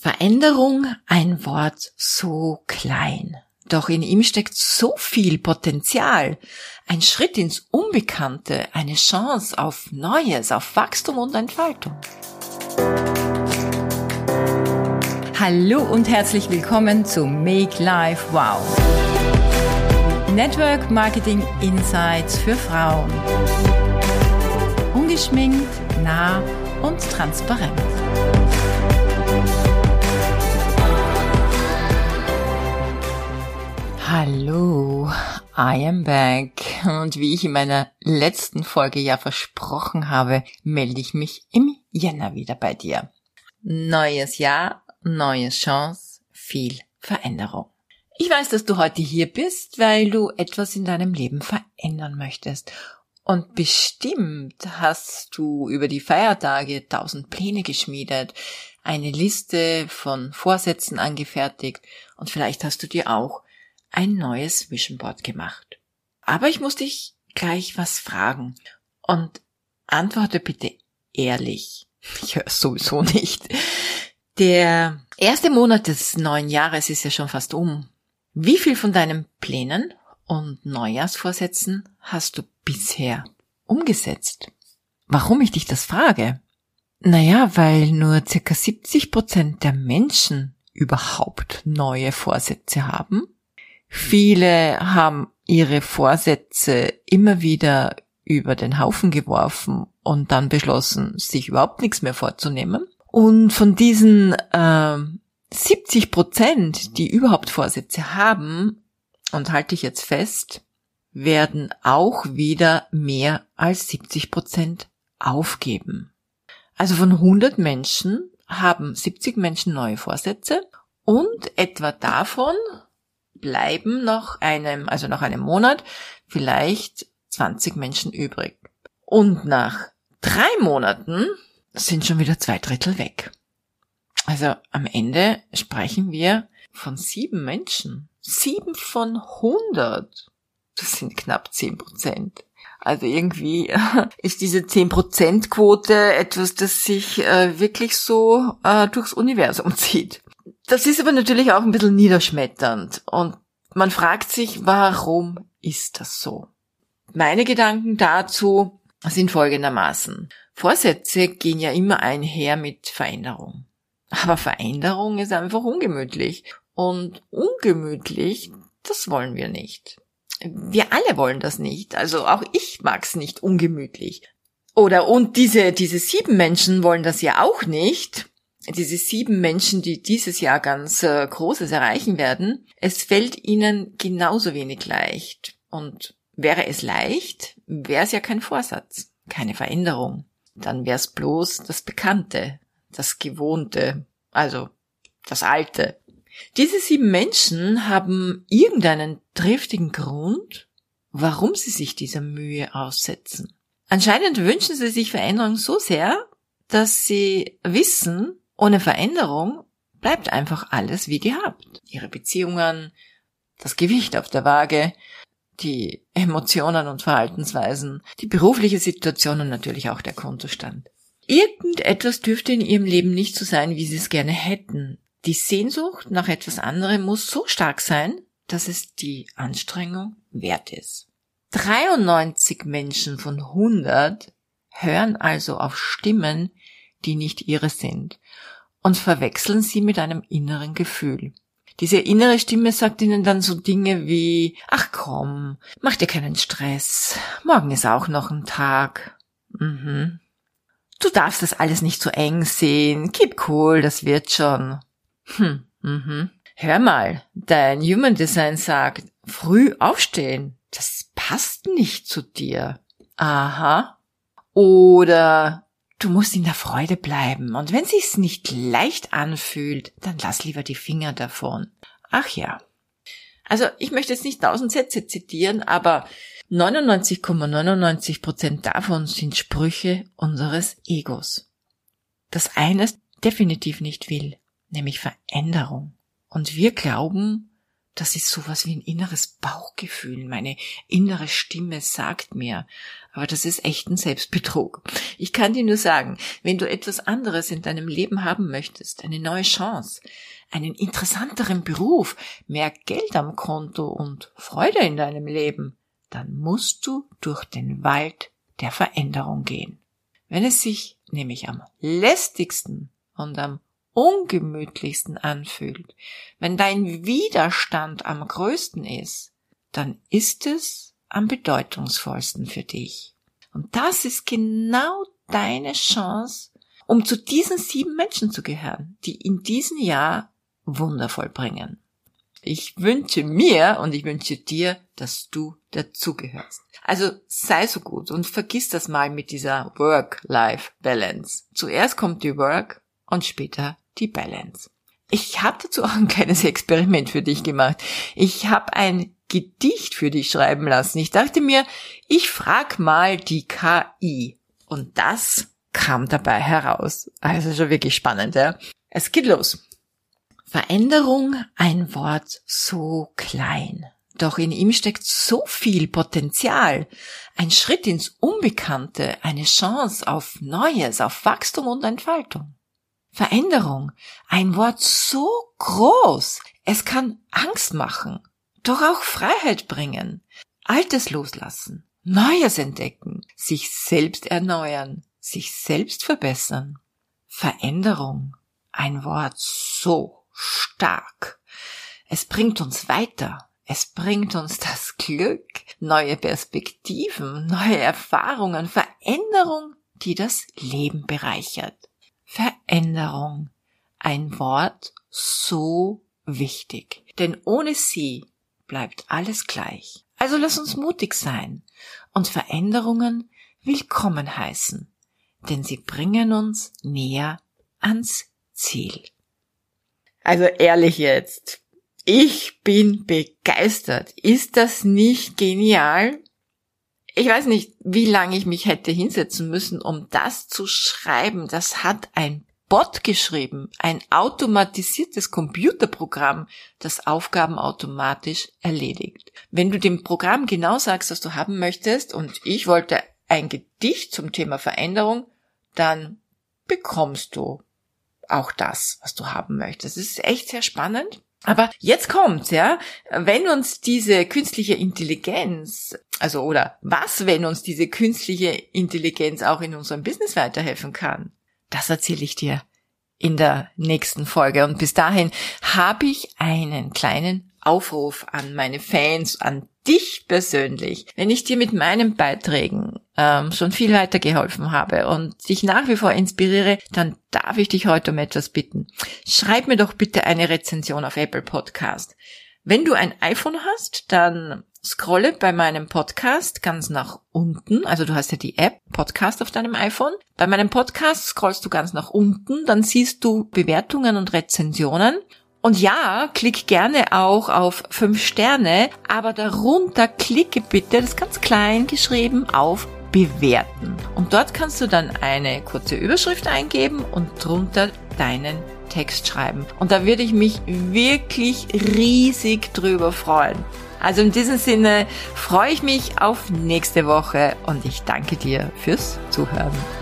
Veränderung, ein Wort so klein. Doch in ihm steckt so viel Potenzial. Ein Schritt ins Unbekannte, eine Chance auf Neues, auf Wachstum und Entfaltung. Hallo und herzlich willkommen zu Make Life Wow. Network Marketing Insights für Frauen. Ungeschminkt, nah und transparent. Hallo, I am back. Und wie ich in meiner letzten Folge ja versprochen habe, melde ich mich im Jänner wieder bei dir. Neues Jahr, neue Chance, viel Veränderung. Ich weiß, dass du heute hier bist, weil du etwas in deinem Leben verändern möchtest. Und bestimmt hast du über die Feiertage tausend Pläne geschmiedet, eine Liste von Vorsätzen angefertigt und vielleicht hast du dir auch ein neues Vision Board gemacht. Aber ich muss dich gleich was fragen und antworte bitte ehrlich. Ich höre sowieso nicht. Der erste Monat des neuen Jahres ist ja schon fast um. Wie viel von deinen Plänen und Neujahrsvorsätzen hast du bisher umgesetzt? Warum ich dich das frage? Naja, weil nur circa 70 Prozent der Menschen überhaupt neue Vorsätze haben Viele haben ihre Vorsätze immer wieder über den Haufen geworfen und dann beschlossen, sich überhaupt nichts mehr vorzunehmen. Und von diesen äh, 70 Prozent, die überhaupt Vorsätze haben, und halte ich jetzt fest, werden auch wieder mehr als 70 Prozent aufgeben. Also von 100 Menschen haben 70 Menschen neue Vorsätze und etwa davon bleiben nach einem, also nach einem Monat, vielleicht 20 Menschen übrig. Und nach drei Monaten sind schon wieder zwei Drittel weg. Also am Ende sprechen wir von sieben Menschen. Sieben von hundert. Das sind knapp zehn Prozent. Also irgendwie ist diese 10%-Quote etwas, das sich äh, wirklich so äh, durchs Universum zieht. Das ist aber natürlich auch ein bisschen niederschmetternd und man fragt sich, warum ist das so? Meine Gedanken dazu sind folgendermaßen. Vorsätze gehen ja immer einher mit Veränderung. Aber Veränderung ist einfach ungemütlich. Und ungemütlich, das wollen wir nicht. Wir alle wollen das nicht. Also auch ich mag's nicht ungemütlich. Oder und diese, diese sieben Menschen wollen das ja auch nicht diese sieben Menschen, die dieses Jahr ganz äh, Großes erreichen werden, es fällt ihnen genauso wenig leicht. Und wäre es leicht, wäre es ja kein Vorsatz, keine Veränderung. Dann wäre es bloß das Bekannte, das Gewohnte, also das Alte. Diese sieben Menschen haben irgendeinen triftigen Grund, warum sie sich dieser Mühe aussetzen. Anscheinend wünschen sie sich Veränderung so sehr, dass sie wissen, ohne Veränderung bleibt einfach alles wie gehabt. Ihre Beziehungen, das Gewicht auf der Waage, die Emotionen und Verhaltensweisen, die berufliche Situation und natürlich auch der Kontostand. Irgendetwas dürfte in ihrem Leben nicht so sein, wie sie es gerne hätten. Die Sehnsucht nach etwas anderem muss so stark sein, dass es die Anstrengung wert ist. 93 Menschen von 100 hören also auf Stimmen, die nicht ihre sind und verwechseln sie mit einem inneren Gefühl. Diese innere Stimme sagt ihnen dann so Dinge wie, ach komm, mach dir keinen Stress, morgen ist auch noch ein Tag. Mhm. Du darfst das alles nicht so eng sehen, keep cool, das wird schon. Hm, mhm. Hör mal, dein Human Design sagt, früh aufstehen, das passt nicht zu dir. Aha. Oder Du musst in der Freude bleiben, und wenn sich's nicht leicht anfühlt, dann lass lieber die Finger davon. Ach ja. Also, ich möchte jetzt nicht tausend Sätze zitieren, aber 99,99 Prozent davon sind Sprüche unseres Egos. Das eines definitiv nicht will, nämlich Veränderung. Und wir glauben, das ist sowas wie ein inneres Bauchgefühl. Meine innere Stimme sagt mir. Aber das ist echt ein Selbstbetrug. Ich kann dir nur sagen, wenn du etwas anderes in deinem Leben haben möchtest, eine neue Chance, einen interessanteren Beruf, mehr Geld am Konto und Freude in deinem Leben, dann musst du durch den Wald der Veränderung gehen. Wenn es sich nämlich am lästigsten und am ungemütlichsten anfühlt, wenn dein Widerstand am größten ist, dann ist es am bedeutungsvollsten für dich. Und das ist genau deine Chance, um zu diesen sieben Menschen zu gehören, die in diesem Jahr wundervoll bringen. Ich wünsche mir und ich wünsche dir, dass du dazugehörst. Also sei so gut und vergiss das mal mit dieser Work-Life-Balance. Zuerst kommt die Work und später die Balance. Ich habe dazu auch ein kleines Experiment für dich gemacht. Ich habe ein Gedicht für dich schreiben lassen. Ich dachte mir, ich frag mal die KI. Und das kam dabei heraus. Also schon wirklich spannend, ja. Es geht los. Veränderung, ein Wort so klein. Doch in ihm steckt so viel Potenzial. Ein Schritt ins Unbekannte, eine Chance auf Neues, auf Wachstum und Entfaltung. Veränderung, ein Wort so groß. Es kann Angst machen, doch auch Freiheit bringen. Altes loslassen, Neues entdecken, sich selbst erneuern, sich selbst verbessern. Veränderung, ein Wort so stark. Es bringt uns weiter. Es bringt uns das Glück, neue Perspektiven, neue Erfahrungen, Veränderung, die das Leben bereichert. Veränderung. Ein Wort so wichtig. Denn ohne sie bleibt alles gleich. Also lass uns mutig sein und Veränderungen willkommen heißen, denn sie bringen uns näher ans Ziel. Also ehrlich jetzt. Ich bin begeistert. Ist das nicht genial? Ich weiß nicht, wie lange ich mich hätte hinsetzen müssen, um das zu schreiben. Das hat ein Bot geschrieben, ein automatisiertes Computerprogramm, das Aufgaben automatisch erledigt. Wenn du dem Programm genau sagst, was du haben möchtest, und ich wollte ein Gedicht zum Thema Veränderung, dann bekommst du auch das, was du haben möchtest. Es ist echt sehr spannend. Aber jetzt kommt's, ja. Wenn uns diese künstliche Intelligenz, also oder was, wenn uns diese künstliche Intelligenz auch in unserem Business weiterhelfen kann, das erzähle ich dir in der nächsten Folge. Und bis dahin habe ich einen kleinen Aufruf an meine Fans, an dich persönlich. Wenn ich dir mit meinen Beiträgen ähm, schon viel weitergeholfen habe und dich nach wie vor inspiriere, dann darf ich dich heute um etwas bitten. Schreib mir doch bitte eine Rezension auf Apple Podcast. Wenn du ein iPhone hast, dann scrolle bei meinem Podcast ganz nach unten. Also du hast ja die App Podcast auf deinem iPhone. Bei meinem Podcast scrollst du ganz nach unten, dann siehst du Bewertungen und Rezensionen. Und ja, klick gerne auch auf fünf Sterne, aber darunter klicke bitte, das ist ganz klein geschrieben, auf bewerten. Und dort kannst du dann eine kurze Überschrift eingeben und drunter deinen Text schreiben. Und da würde ich mich wirklich riesig drüber freuen. Also in diesem Sinne freue ich mich auf nächste Woche und ich danke dir fürs Zuhören.